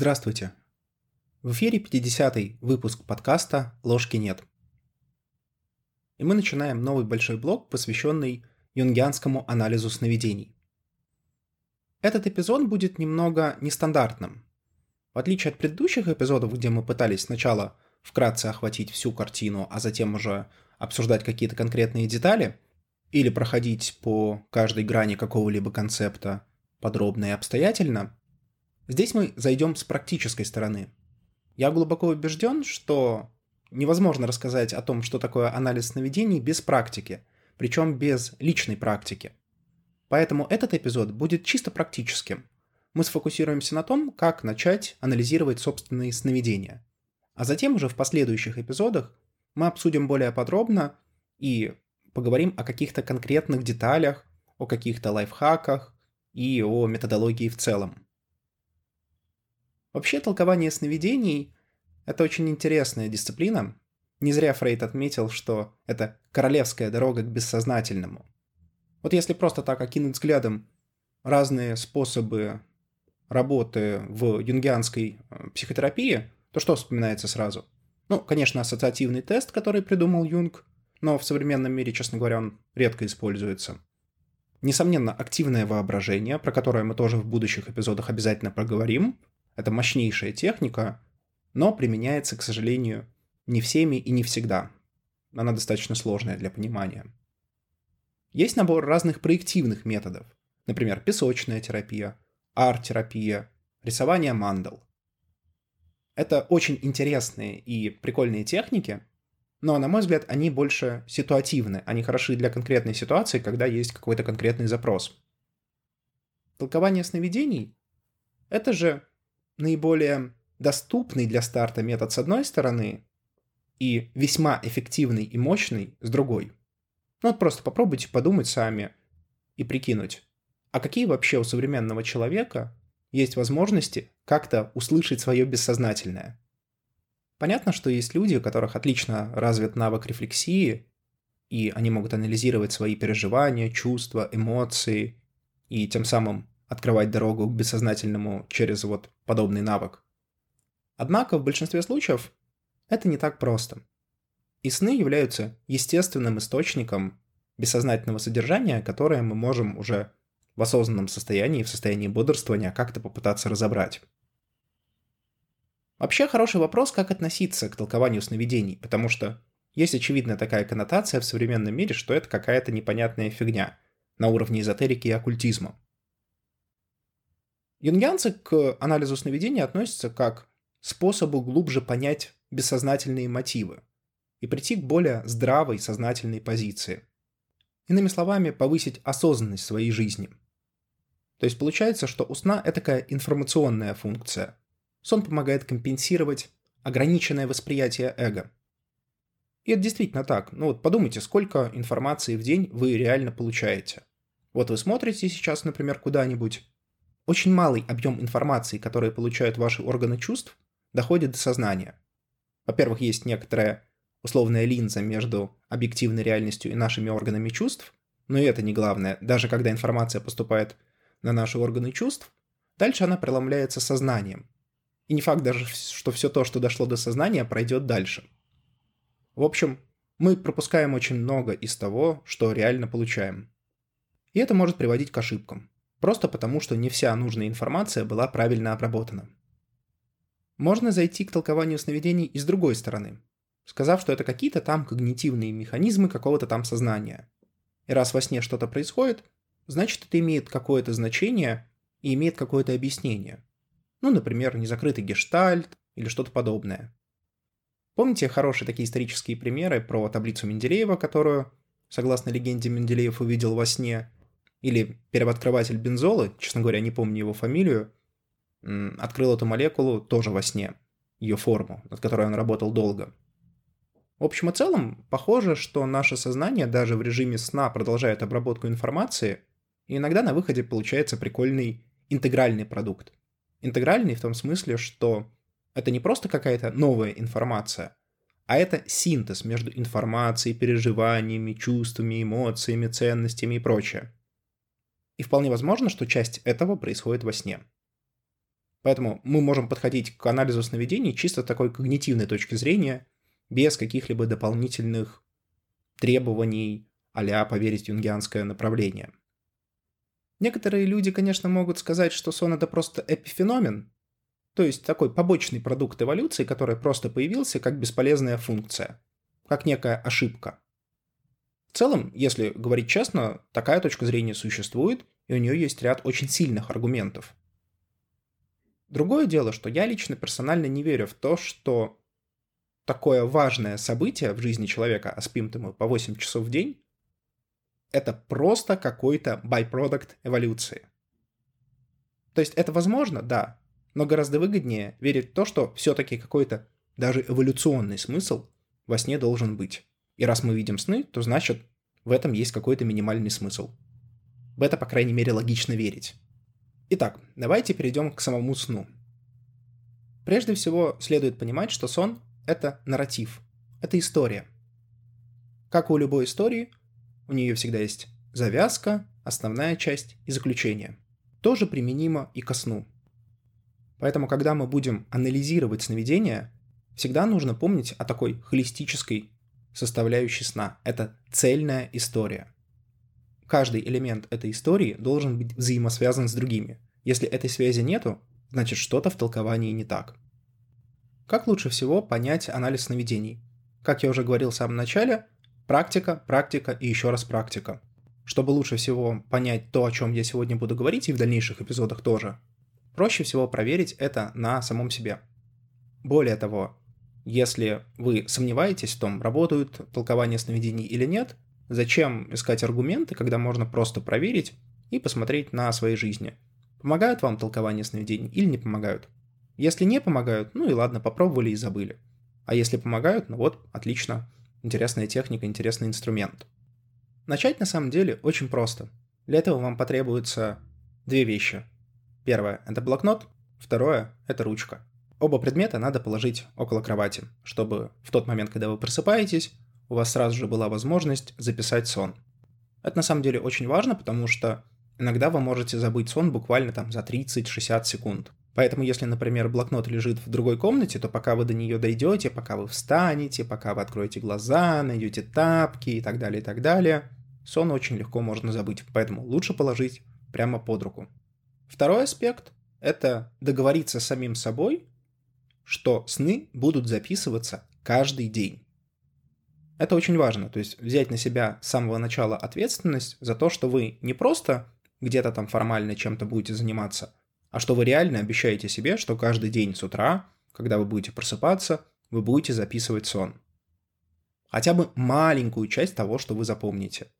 Здравствуйте. В эфире 50-й выпуск подкаста «Ложки нет». И мы начинаем новый большой блок, посвященный юнгианскому анализу сновидений. Этот эпизод будет немного нестандартным. В отличие от предыдущих эпизодов, где мы пытались сначала вкратце охватить всю картину, а затем уже обсуждать какие-то конкретные детали, или проходить по каждой грани какого-либо концепта подробно и обстоятельно, здесь мы зайдем с практической стороны. Я глубоко убежден, что невозможно рассказать о том, что такое анализ сновидений без практики, причем без личной практики. Поэтому этот эпизод будет чисто практическим. Мы сфокусируемся на том, как начать анализировать собственные сновидения. А затем уже в последующих эпизодах мы обсудим более подробно и поговорим о каких-то конкретных деталях, о каких-то лайфхаках и о методологии в целом. Вообще толкование сновидений – это очень интересная дисциплина. Не зря Фрейд отметил, что это королевская дорога к бессознательному. Вот если просто так окинуть взглядом разные способы работы в юнгианской э, психотерапии, то что вспоминается сразу? Ну, конечно, ассоциативный тест, который придумал Юнг, но в современном мире, честно говоря, он редко используется. Несомненно, активное воображение, про которое мы тоже в будущих эпизодах обязательно проговорим. Это мощнейшая техника, но применяется, к сожалению, не всеми и не всегда. Она достаточно сложная для понимания. Есть набор разных проективных методов, например, песочная терапия, арт-терапия, рисование мандал. Это очень интересные и прикольные техники, но, на мой взгляд, они больше ситуативны, они хороши для конкретной ситуации, когда есть какой-то конкретный запрос. Толкование сновидений — это же наиболее доступный для старта метод с одной стороны и весьма эффективный и мощный с другой. Ну вот просто попробуйте подумать сами и прикинуть, а какие вообще у современного человека есть возможности как-то услышать свое бессознательное – Понятно, что есть люди, у которых отлично развит навык рефлексии, и они могут анализировать свои переживания, чувства, эмоции, и тем самым открывать дорогу к бессознательному через вот подобный навык. Однако в большинстве случаев это не так просто. И сны являются естественным источником бессознательного содержания, которое мы можем уже в осознанном состоянии, в состоянии бодрствования как-то попытаться разобрать. Вообще хороший вопрос, как относиться к толкованию сновидений, потому что есть очевидная такая коннотация в современном мире, что это какая-то непонятная фигня на уровне эзотерики и оккультизма. Юнгианцы к анализу сновидений относятся как способу глубже понять бессознательные мотивы и прийти к более здравой сознательной позиции. Иными словами, повысить осознанность своей жизни. То есть получается, что у сна это такая информационная функция, Сон помогает компенсировать ограниченное восприятие эго. И это действительно так. Ну вот подумайте, сколько информации в день вы реально получаете. Вот вы смотрите сейчас, например, куда-нибудь. Очень малый объем информации, который получают ваши органы чувств, доходит до сознания. Во-первых, есть некоторая условная линза между объективной реальностью и нашими органами чувств, но и это не главное. Даже когда информация поступает на наши органы чувств, дальше она преломляется сознанием. И не факт даже, что все то, что дошло до сознания, пройдет дальше. В общем, мы пропускаем очень много из того, что реально получаем. И это может приводить к ошибкам. Просто потому, что не вся нужная информация была правильно обработана. Можно зайти к толкованию сновидений и с другой стороны, сказав, что это какие-то там когнитивные механизмы какого-то там сознания. И раз во сне что-то происходит, значит это имеет какое-то значение и имеет какое-то объяснение. Ну, например, незакрытый гештальт или что-то подобное. Помните хорошие такие исторические примеры про таблицу Менделеева, которую, согласно легенде, Менделеев увидел во сне? Или первооткрыватель бензолы, честно говоря, не помню его фамилию, открыл эту молекулу тоже во сне, ее форму, над которой он работал долго. В общем и целом, похоже, что наше сознание даже в режиме сна продолжает обработку информации, и иногда на выходе получается прикольный интегральный продукт. Интегральный в том смысле, что это не просто какая-то новая информация, а это синтез между информацией, переживаниями, чувствами, эмоциями, ценностями и прочее. И вполне возможно, что часть этого происходит во сне. Поэтому мы можем подходить к анализу сновидений чисто такой когнитивной точки зрения, без каких-либо дополнительных требований а поверить в юнгианское направление. Некоторые люди, конечно, могут сказать, что сон — это просто эпифеномен, то есть такой побочный продукт эволюции, который просто появился как бесполезная функция, как некая ошибка. В целом, если говорить честно, такая точка зрения существует, и у нее есть ряд очень сильных аргументов. Другое дело, что я лично персонально не верю в то, что такое важное событие в жизни человека, а спим-то мы по 8 часов в день, это просто какой-то байпродукт эволюции. То есть это возможно, да, но гораздо выгоднее верить в то, что все-таки какой-то даже эволюционный смысл во сне должен быть. И раз мы видим сны, то значит в этом есть какой-то минимальный смысл. В это, по крайней мере, логично верить. Итак, давайте перейдем к самому сну. Прежде всего, следует понимать, что сон — это нарратив, это история. Как у любой истории, у нее всегда есть завязка, основная часть и заключение. Тоже применимо и ко сну. Поэтому, когда мы будем анализировать сновидения, всегда нужно помнить о такой холистической составляющей сна. Это цельная история – каждый элемент этой истории должен быть взаимосвязан с другими. Если этой связи нету, значит что-то в толковании не так. Как лучше всего понять анализ сновидений? Как я уже говорил в самом начале, практика, практика и еще раз практика. Чтобы лучше всего понять то, о чем я сегодня буду говорить, и в дальнейших эпизодах тоже, проще всего проверить это на самом себе. Более того, если вы сомневаетесь в том, работают толкования сновидений или нет, Зачем искать аргументы, когда можно просто проверить и посмотреть на своей жизни? Помогают вам толкования сновидений или не помогают? Если не помогают, ну и ладно, попробовали и забыли. А если помогают, ну вот, отлично. Интересная техника, интересный инструмент. Начать на самом деле очень просто. Для этого вам потребуется две вещи. Первое – это блокнот, второе – это ручка. Оба предмета надо положить около кровати, чтобы в тот момент, когда вы просыпаетесь, у вас сразу же была возможность записать сон. Это на самом деле очень важно, потому что иногда вы можете забыть сон буквально там за 30-60 секунд. Поэтому, если, например, блокнот лежит в другой комнате, то пока вы до нее дойдете, пока вы встанете, пока вы откроете глаза, найдете тапки и так далее, и так далее, сон очень легко можно забыть. Поэтому лучше положить прямо под руку. Второй аспект – это договориться с самим собой, что сны будут записываться каждый день. Это очень важно, то есть взять на себя с самого начала ответственность за то, что вы не просто где-то там формально чем-то будете заниматься, а что вы реально обещаете себе, что каждый день с утра, когда вы будете просыпаться, вы будете записывать сон. Хотя бы маленькую часть того, что вы запомните.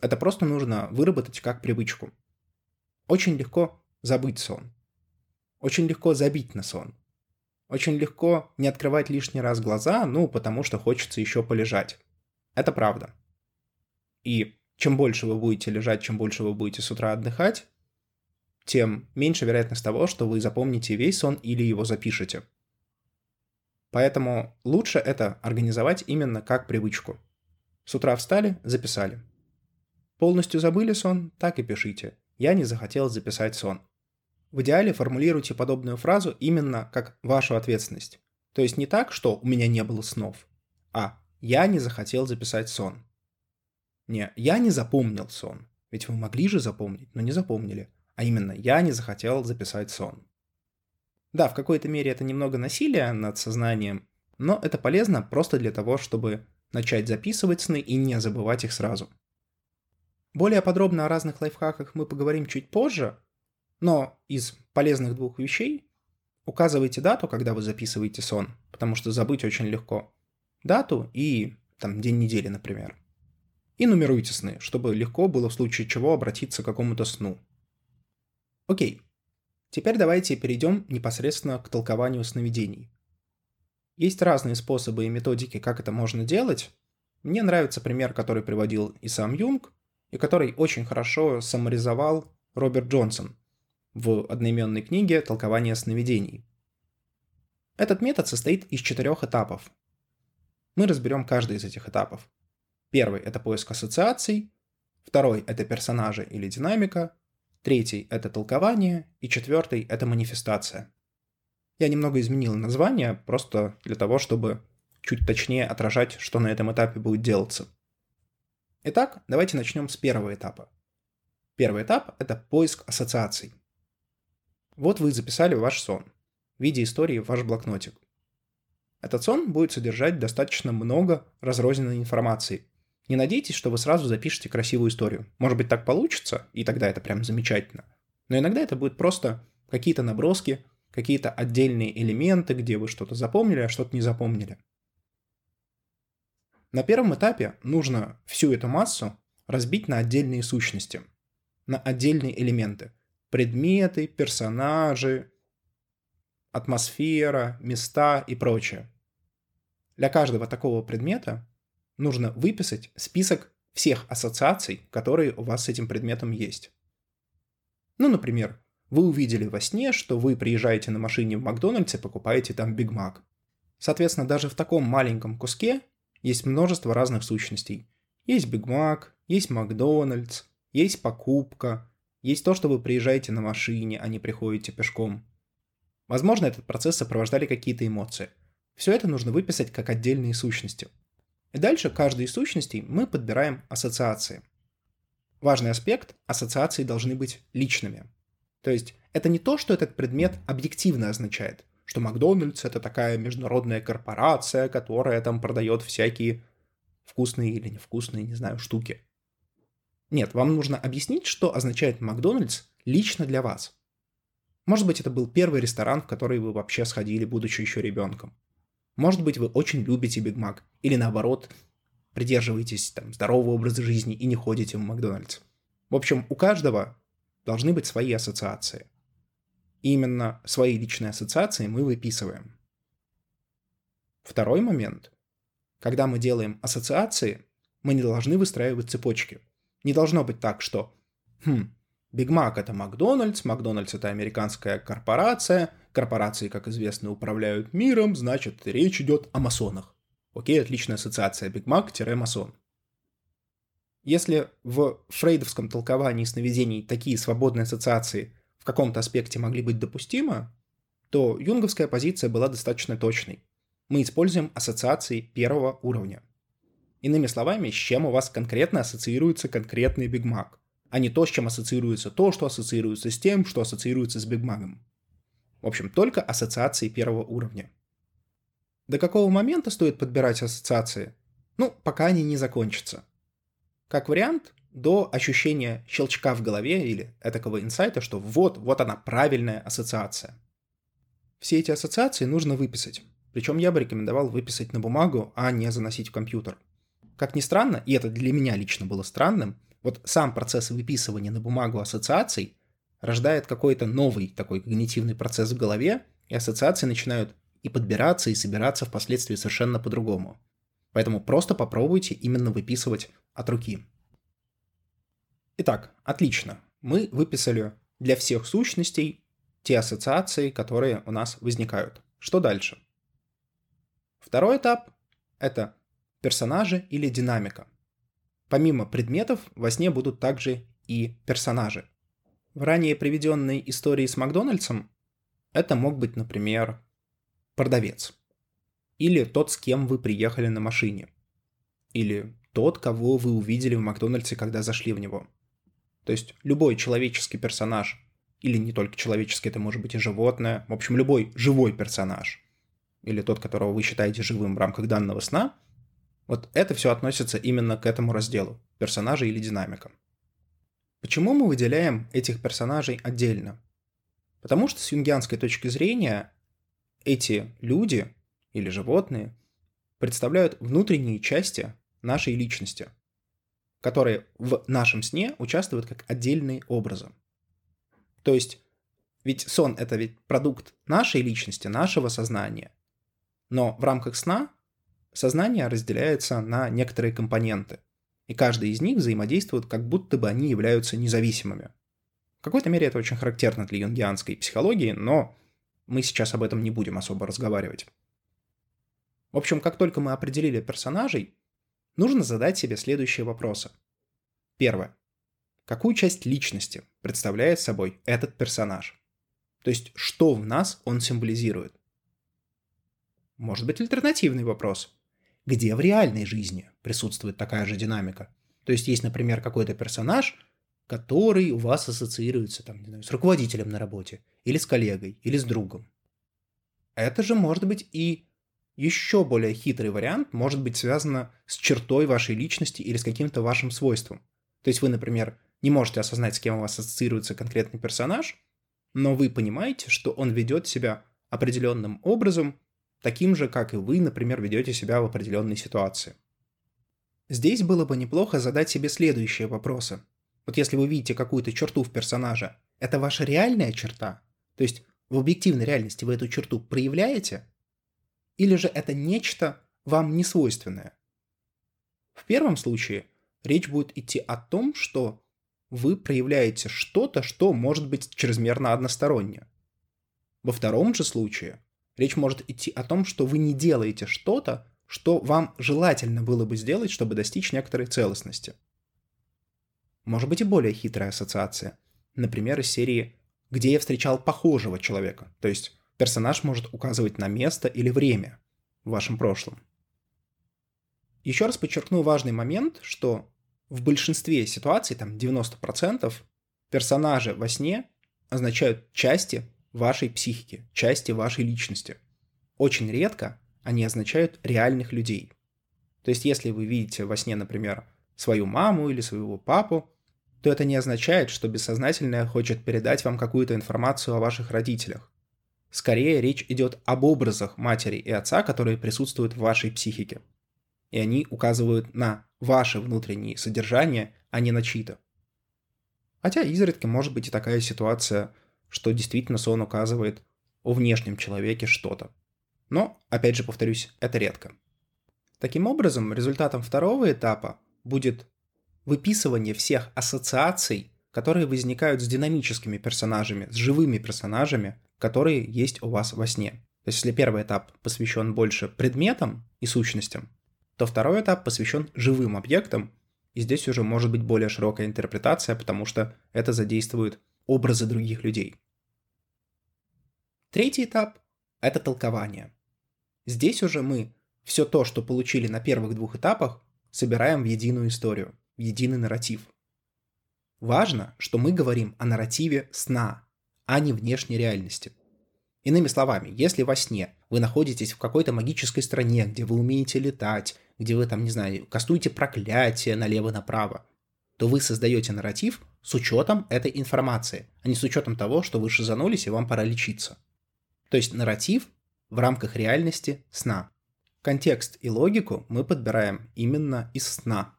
Это просто нужно выработать как привычку. Очень легко забыть сон. Очень легко забить на сон. Очень легко не открывать лишний раз глаза, ну, потому что хочется еще полежать. Это правда. И чем больше вы будете лежать, чем больше вы будете с утра отдыхать, тем меньше вероятность того, что вы запомните весь сон или его запишете. Поэтому лучше это организовать именно как привычку. С утра встали, записали. Полностью забыли сон, так и пишите. Я не захотел записать сон. В идеале формулируйте подобную фразу именно как вашу ответственность. То есть не так, что у меня не было снов, а я не захотел записать сон. Не, я не запомнил сон. Ведь вы могли же запомнить, но не запомнили. А именно, я не захотел записать сон. Да, в какой-то мере это немного насилие над сознанием, но это полезно просто для того, чтобы начать записывать сны и не забывать их сразу. Более подробно о разных лайфхаках мы поговорим чуть позже, но из полезных двух вещей указывайте дату, когда вы записываете сон, потому что забыть очень легко. Дату и там день недели, например. И нумеруйте сны, чтобы легко было в случае чего обратиться к какому-то сну. Окей. Теперь давайте перейдем непосредственно к толкованию сновидений. Есть разные способы и методики, как это можно делать. Мне нравится пример, который приводил и сам Юнг, и который очень хорошо саморизовал Роберт Джонсон в одноименной книге «Толкование сновидений». Этот метод состоит из четырех этапов. Мы разберем каждый из этих этапов. Первый – это поиск ассоциаций, второй – это персонажи или динамика, третий — это толкование, и четвертый — это манифестация. Я немного изменил название, просто для того, чтобы чуть точнее отражать, что на этом этапе будет делаться. Итак, давайте начнем с первого этапа. Первый этап — это поиск ассоциаций. Вот вы записали ваш сон в виде истории в ваш блокнотик. Этот сон будет содержать достаточно много разрозненной информации. Не надейтесь, что вы сразу запишете красивую историю. Может быть, так получится, и тогда это прям замечательно. Но иногда это будет просто какие-то наброски, какие-то отдельные элементы, где вы что-то запомнили, а что-то не запомнили. На первом этапе нужно всю эту массу разбить на отдельные сущности, на отдельные элементы. Предметы, персонажи, атмосфера, места и прочее. Для каждого такого предмета нужно выписать список всех ассоциаций, которые у вас с этим предметом есть. Ну, например, вы увидели во сне, что вы приезжаете на машине в Макдональдс и покупаете там Биг Мак. Соответственно, даже в таком маленьком куске есть множество разных сущностей. Есть Биг Мак, есть Макдональдс, есть покупка, есть то, что вы приезжаете на машине, а не приходите пешком. Возможно, этот процесс сопровождали какие-то эмоции. Все это нужно выписать как отдельные сущности. И дальше каждой из сущностей мы подбираем ассоциации. Важный аспект – ассоциации должны быть личными. То есть это не то, что этот предмет объективно означает, что Макдональдс это такая международная корпорация, которая там продает всякие вкусные или невкусные, не знаю, штуки. Нет, вам нужно объяснить, что означает Макдональдс лично для вас. Может быть, это был первый ресторан, в который вы вообще сходили, будучи еще ребенком. Может быть, вы очень любите Биг Мак, или наоборот, придерживаетесь там, здорового образа жизни и не ходите в Макдональдс. В общем, у каждого должны быть свои ассоциации. И именно свои личные ассоциации мы выписываем. Второй момент. Когда мы делаем ассоциации, мы не должны выстраивать цепочки. Не должно быть так, что «Хм, Биг Мак это Макдональдс, Макдональдс это американская корпорация, корпорации, как известно, управляют миром, значит, речь идет о масонах. Окей, отличная ассоциация Биг Мак-масон. Если в фрейдовском толковании сновидений такие свободные ассоциации в каком-то аспекте могли быть допустимы, то юнговская позиция была достаточно точной. Мы используем ассоциации первого уровня. Иными словами, с чем у вас конкретно ассоциируется конкретный Биг Мак а не то, с чем ассоциируется то, что ассоциируется с тем, что ассоциируется с Биг Маком. В общем, только ассоциации первого уровня. До какого момента стоит подбирать ассоциации? Ну, пока они не закончатся. Как вариант, до ощущения щелчка в голове или этакого инсайта, что вот, вот она, правильная ассоциация. Все эти ассоциации нужно выписать. Причем я бы рекомендовал выписать на бумагу, а не заносить в компьютер. Как ни странно, и это для меня лично было странным, вот сам процесс выписывания на бумагу ассоциаций рождает какой-то новый такой когнитивный процесс в голове, и ассоциации начинают и подбираться, и собираться впоследствии совершенно по-другому. Поэтому просто попробуйте именно выписывать от руки. Итак, отлично. Мы выписали для всех сущностей те ассоциации, которые у нас возникают. Что дальше? Второй этап — это персонажи или динамика. Помимо предметов, во сне будут также и персонажи. В ранее приведенной истории с Макдональдсом это мог быть, например, продавец. Или тот, с кем вы приехали на машине. Или тот, кого вы увидели в Макдональдсе, когда зашли в него. То есть любой человеческий персонаж, или не только человеческий, это может быть и животное, в общем, любой живой персонаж, или тот, которого вы считаете живым в рамках данного сна – вот это все относится именно к этому разделу – персонажи или динамика. Почему мы выделяем этих персонажей отдельно? Потому что с юнгианской точки зрения эти люди или животные представляют внутренние части нашей личности, которые в нашем сне участвуют как отдельные образы. То есть, ведь сон – это ведь продукт нашей личности, нашего сознания. Но в рамках сна Сознание разделяется на некоторые компоненты, и каждый из них взаимодействует, как будто бы они являются независимыми. В какой-то мере это очень характерно для юнгианской психологии, но мы сейчас об этом не будем особо разговаривать. В общем, как только мы определили персонажей, нужно задать себе следующие вопросы. Первое. Какую часть личности представляет собой этот персонаж. То есть, что в нас он символизирует. Может быть, альтернативный вопрос. Где в реальной жизни присутствует такая же динамика? То есть, есть, например, какой-то персонаж, который у вас ассоциируется там, не знаю, с руководителем на работе, или с коллегой, или с другом. Это же может быть и еще более хитрый вариант, может быть связано с чертой вашей личности или с каким-то вашим свойством. То есть вы, например, не можете осознать, с кем у вас ассоциируется конкретный персонаж, но вы понимаете, что он ведет себя определенным образом, таким же, как и вы, например, ведете себя в определенной ситуации. Здесь было бы неплохо задать себе следующие вопросы. Вот если вы видите какую-то черту в персонаже, это ваша реальная черта? То есть в объективной реальности вы эту черту проявляете? Или же это нечто вам не свойственное? В первом случае речь будет идти о том, что вы проявляете что-то, что может быть чрезмерно одностороннее. Во втором же случае речь может идти о том, что вы не делаете что-то, что вам желательно было бы сделать, чтобы достичь некоторой целостности. Может быть и более хитрая ассоциация. Например, из серии «Где я встречал похожего человека», то есть персонаж может указывать на место или время в вашем прошлом. Еще раз подчеркну важный момент, что в большинстве ситуаций, там 90%, персонажи во сне означают части вашей психики, части вашей личности. Очень редко они означают реальных людей. То есть, если вы видите во сне, например, свою маму или своего папу, то это не означает, что бессознательное хочет передать вам какую-то информацию о ваших родителях. Скорее, речь идет об образах матери и отца, которые присутствуют в вашей психике. И они указывают на ваше внутреннее содержание, а не на чьи-то. Хотя изредка может быть и такая ситуация, что действительно сон указывает о внешнем человеке что-то. Но, опять же повторюсь, это редко. Таким образом, результатом второго этапа будет выписывание всех ассоциаций, которые возникают с динамическими персонажами, с живыми персонажами, которые есть у вас во сне. То есть если первый этап посвящен больше предметам и сущностям, то второй этап посвящен живым объектам, и здесь уже может быть более широкая интерпретация, потому что это задействует образы других людей. Третий этап – это толкование. Здесь уже мы все то, что получили на первых двух этапах, собираем в единую историю, в единый нарратив. Важно, что мы говорим о нарративе сна, а не внешней реальности. Иными словами, если во сне вы находитесь в какой-то магической стране, где вы умеете летать, где вы там, не знаю, кастуете проклятие налево-направо, то вы создаете нарратив с учетом этой информации, а не с учетом того, что вы шизанулись и вам пора лечиться. То есть нарратив в рамках реальности сна. Контекст и логику мы подбираем именно из сна.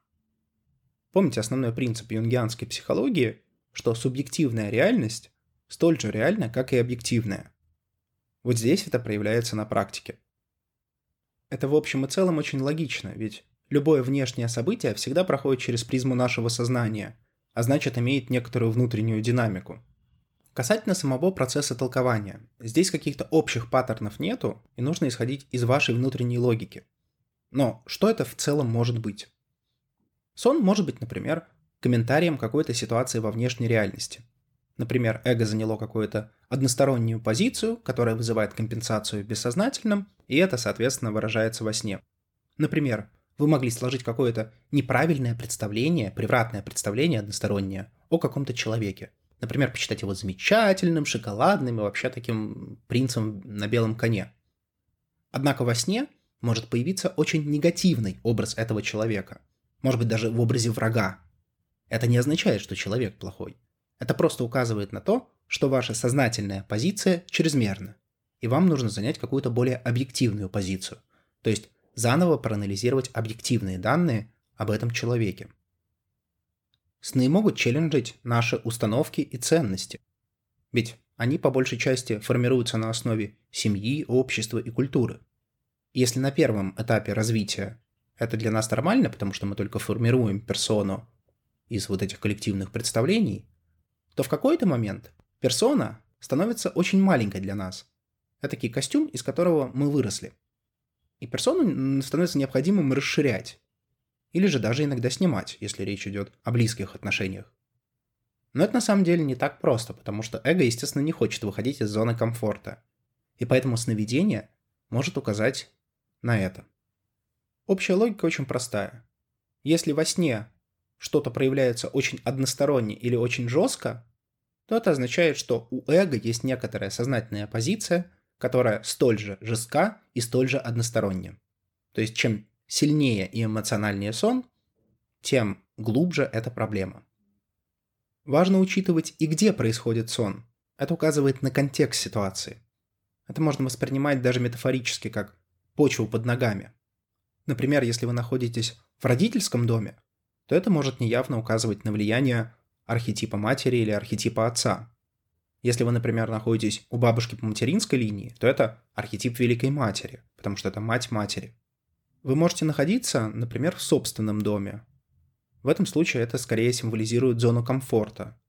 Помните основной принцип юнгианской психологии, что субъективная реальность столь же реальна, как и объективная. Вот здесь это проявляется на практике. Это в общем и целом очень логично, ведь любое внешнее событие всегда проходит через призму нашего сознания, а значит имеет некоторую внутреннюю динамику. Касательно самого процесса толкования, здесь каких-то общих паттернов нету, и нужно исходить из вашей внутренней логики. Но что это в целом может быть? Сон может быть, например, комментарием какой-то ситуации во внешней реальности. Например, эго заняло какую-то одностороннюю позицию, которая вызывает компенсацию в бессознательном, и это, соответственно, выражается во сне. Например, вы могли сложить какое-то неправильное представление, превратное представление одностороннее о каком-то человеке. Например, посчитать его замечательным, шоколадным и вообще таким принцем на белом коне. Однако во сне может появиться очень негативный образ этого человека. Может быть, даже в образе врага. Это не означает, что человек плохой. Это просто указывает на то, что ваша сознательная позиция чрезмерна, и вам нужно занять какую-то более объективную позицию, то есть заново проанализировать объективные данные об этом человеке. Сны могут челленджить наши установки и ценности, ведь они по большей части формируются на основе семьи, общества и культуры. Если на первом этапе развития это для нас нормально, потому что мы только формируем персону из вот этих коллективных представлений, то в какой-то момент персона становится очень маленькой для нас. Это костюм, из которого мы выросли. И персону становится необходимым расширять. Или же даже иногда снимать, если речь идет о близких отношениях. Но это на самом деле не так просто, потому что эго, естественно, не хочет выходить из зоны комфорта. И поэтому сновидение может указать на это. Общая логика очень простая. Если во сне что-то проявляется очень односторонне или очень жестко, то это означает, что у эго есть некоторая сознательная позиция, которая столь же жестка и столь же односторонняя. То есть чем сильнее и эмоциональнее сон, тем глубже эта проблема. Важно учитывать и где происходит сон. Это указывает на контекст ситуации. Это можно воспринимать даже метафорически, как почву под ногами. Например, если вы находитесь в родительском доме, то это может неявно указывать на влияние архетипа матери или архетипа отца. Если вы, например, находитесь у бабушки по материнской линии, то это архетип Великой Матери, потому что это мать матери. Вы можете находиться, например, в собственном доме. В этом случае это скорее символизирует зону комфорта.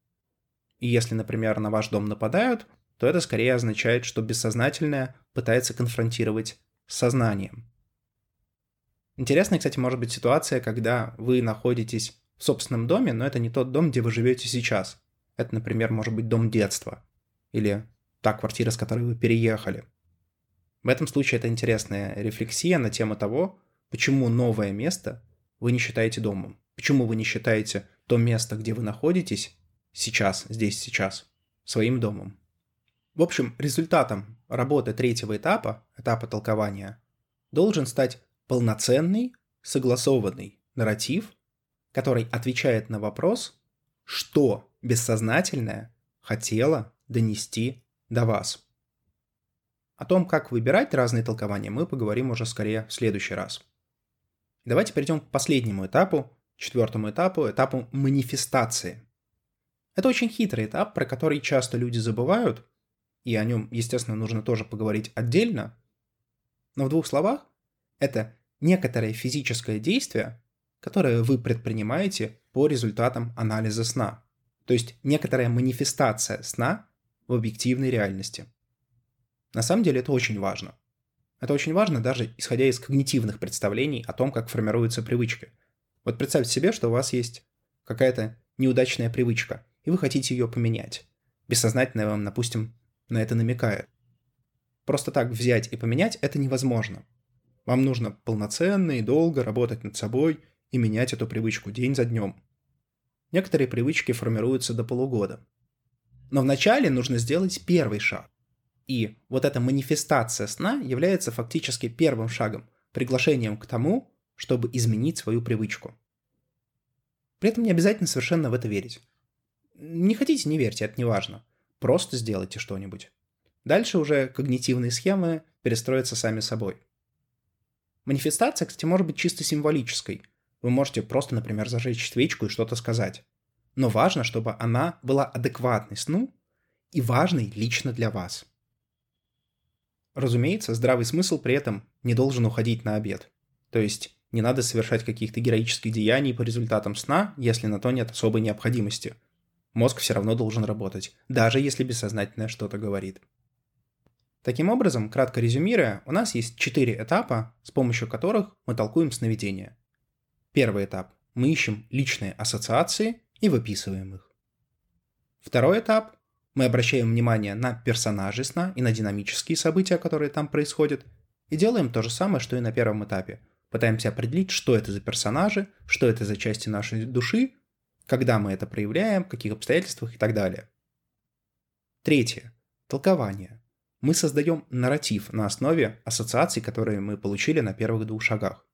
И если, например, на ваш дом нападают, то это скорее означает, что бессознательное пытается конфронтировать с сознанием. Интересная, кстати, может быть ситуация, когда вы находитесь в собственном доме, но это не тот дом, где вы живете сейчас. Это, например, может быть дом детства. Или та квартира, с которой вы переехали. В этом случае это интересная рефлексия на тему того, почему новое место вы не считаете домом. Почему вы не считаете то место, где вы находитесь сейчас, здесь, сейчас, своим домом. В общем, результатом работы третьего этапа, этапа толкования, должен стать полноценный, согласованный нарратив, который отвечает на вопрос, что бессознательное хотело донести до вас. О том, как выбирать разные толкования, мы поговорим уже скорее в следующий раз. Давайте перейдем к последнему этапу, четвертому этапу, этапу манифестации. Это очень хитрый этап, про который часто люди забывают, и о нем, естественно, нужно тоже поговорить отдельно. Но в двух словах, это некоторое физическое действие, которое вы предпринимаете по результатам анализа сна. То есть некоторая манифестация сна в объективной реальности. На самом деле это очень важно. Это очень важно даже исходя из когнитивных представлений о том, как формируются привычки. Вот представьте себе, что у вас есть какая-то неудачная привычка, и вы хотите ее поменять. Бессознательно вам, допустим, на это намекает. Просто так взять и поменять это невозможно. Вам нужно полноценно и долго работать над собой и менять эту привычку день за днем. Некоторые привычки формируются до полугода. Но вначале нужно сделать первый шаг. И вот эта манифестация сна является фактически первым шагом, приглашением к тому, чтобы изменить свою привычку. При этом не обязательно совершенно в это верить. Не хотите, не верьте, это не важно. Просто сделайте что-нибудь. Дальше уже когнитивные схемы перестроятся сами собой. Манифестация, кстати, может быть чисто символической. Вы можете просто, например, зажечь свечку и что-то сказать. Но важно, чтобы она была адекватной сну и важной лично для вас. Разумеется, здравый смысл при этом не должен уходить на обед. То есть не надо совершать каких-то героических деяний по результатам сна, если на то нет особой необходимости. Мозг все равно должен работать, даже если бессознательное что-то говорит. Таким образом, кратко резюмируя, у нас есть четыре этапа, с помощью которых мы толкуем сновидения. Первый этап. Мы ищем личные ассоциации и выписываем их. Второй этап. Мы обращаем внимание на персонажи сна и на динамические события, которые там происходят, и делаем то же самое, что и на первом этапе. Пытаемся определить, что это за персонажи, что это за части нашей души, когда мы это проявляем, в каких обстоятельствах и так далее. Третье. Толкование мы создаем нарратив на основе ассоциаций, которые мы получили на первых двух шагах.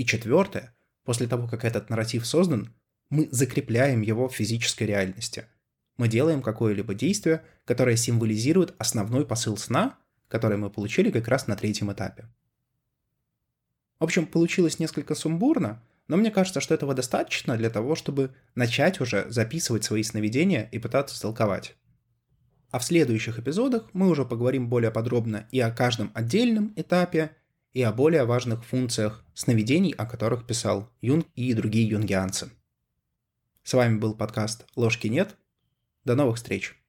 И четвертое, после того, как этот нарратив создан, мы закрепляем его в физической реальности. Мы делаем какое-либо действие, которое символизирует основной посыл сна, который мы получили как раз на третьем этапе. В общем, получилось несколько сумбурно, но мне кажется, что этого достаточно для того, чтобы начать уже записывать свои сновидения и пытаться толковать. А в следующих эпизодах мы уже поговорим более подробно и о каждом отдельном этапе, и о более важных функциях сновидений, о которых писал Юнг и другие юнгианцы. С вами был подкаст «Ложки нет». До новых встреч!